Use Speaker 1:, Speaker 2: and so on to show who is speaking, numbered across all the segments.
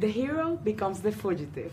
Speaker 1: The hero becomes the fugitive.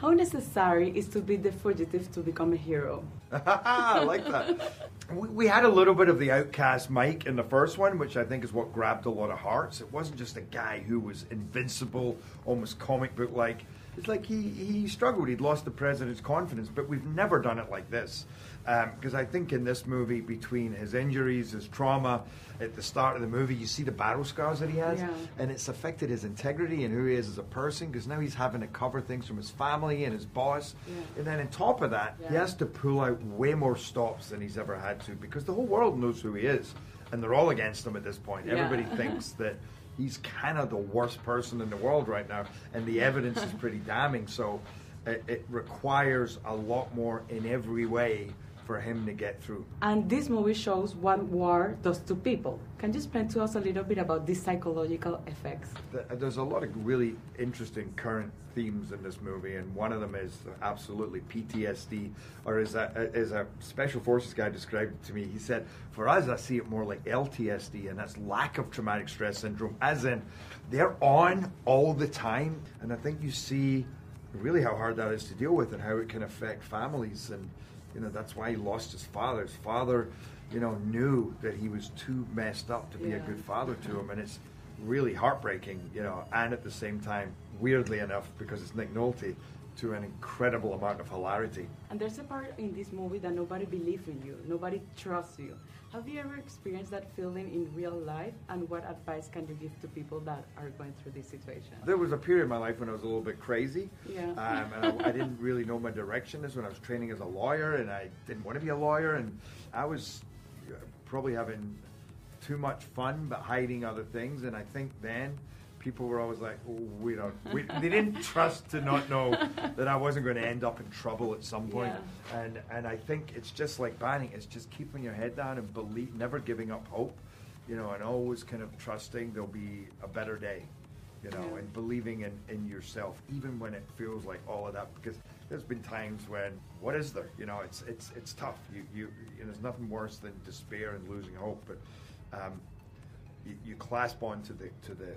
Speaker 1: How necessary is to be the fugitive to become a hero?
Speaker 2: I like that. We, we had a little bit of the outcast Mike in the first one, which I think is what grabbed a lot of hearts. It wasn't just a guy who was invincible, almost comic book like. It's like he, he struggled. He'd lost the president's confidence, but we've never done it like this. Because um, I think in this movie, between his injuries, his trauma, at the start of the movie, you see the battle scars that he has,
Speaker 1: Yeah.
Speaker 2: and it's affected his integrity and who he is as a person. Because now he's having to cover things from his family and his boss,
Speaker 1: Yeah.
Speaker 2: and then on top of that, he has to pull out way more stops than he's ever had to because the whole world knows who he is, and they're all against him at this point.
Speaker 1: Yeah.
Speaker 2: Everybody thinks that he's kind of the worst person in the world right now, and the evidence is pretty damning. So it, it requires a lot more in every way for him to get through.
Speaker 1: And this movie shows what war does to people. Can you explain to us a little bit about these psychological effects?
Speaker 2: Uh, there's a lot of really interesting current themes in this movie, and one of them is absolutely PTSD, or as a, uh, as a special forces guy described it to me, he said, "For us, I see it more like LTSD, and that's lack of traumatic stress syndrome, as in they're on all the time, and I think you see really how hard that is to deal with and how it can affect families and." You know that's why he lost his father. His father, you know, knew that he was too messed up to be a good father to him, and it's really heartbreaking, you know, and at the same time, weirdly enough, because it's Nick Nolte, to an incredible amount of hilarity.
Speaker 1: And there's a part in this movie that nobody believes in you, nobody trusts you. Have you ever experienced that feeling in real life? And what advice can you give to people that are going through this situation?
Speaker 2: There was a period in my life when I was a little bit crazy,
Speaker 1: Yeah.
Speaker 2: um, and I, I didn't really know my direction. This when I was training as a lawyer, and I didn't want to be a lawyer, and I was uh, probably having too much fun but hiding other things. And I think then people were always like, oh, "We don't." We, they didn't trust to not know that I wasn't going to end up in trouble at some point. And and I think it's just like Banning. It's just keeping your head down and believe, never giving up hope. You know, and always kind of trusting there'll be a better day you know,
Speaker 1: Yeah.
Speaker 2: and believing in, in yourself, even when it feels like all of that. Because there's been times when, what is there? You know, it's it's it's tough. You you, you know, there's nothing worse than despair and losing hope. But um, you, you clasp on to the to the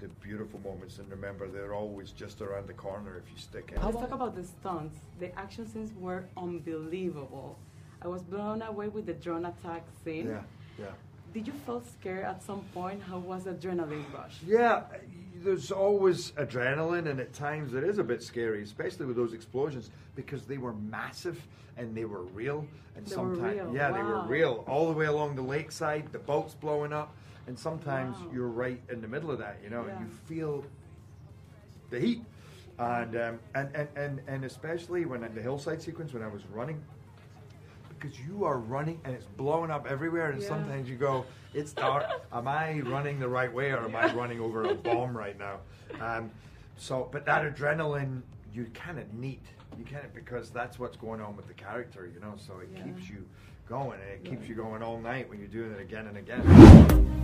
Speaker 2: the beautiful moments and remember they're always just around the corner if you stick in.
Speaker 1: Let's talk about the stunts. The action scenes were unbelievable. I was blown away with the drone attack scene.
Speaker 2: Yeah, yeah.
Speaker 1: Did you feel scared at some point? How was the adrenaline rush?
Speaker 2: Yeah, there's always adrenaline, and at times it is a bit scary, especially with those explosions, because they were massive and they were real. And
Speaker 1: They
Speaker 2: sometimes,
Speaker 1: real,
Speaker 2: yeah, they were real all the way along the lakeside. The boats blowing up, and sometimes
Speaker 1: Wow.
Speaker 2: you're right in the middle of that, you know,
Speaker 1: Yeah.
Speaker 2: and you feel the heat. And, um, and, and, and, and especially when in the hillside sequence when I was running, because you are running and it's blowing up everywhere, and
Speaker 1: Yeah.
Speaker 2: sometimes you go, "It's dark. am I running the right way, or am I running over a bomb right now?" Um, so, but that adrenaline, you kind of need. You of because that's what's going on with the character, you know. So it
Speaker 1: Yeah.
Speaker 2: keeps you going, and it keeps you going all night when you're doing it again and again.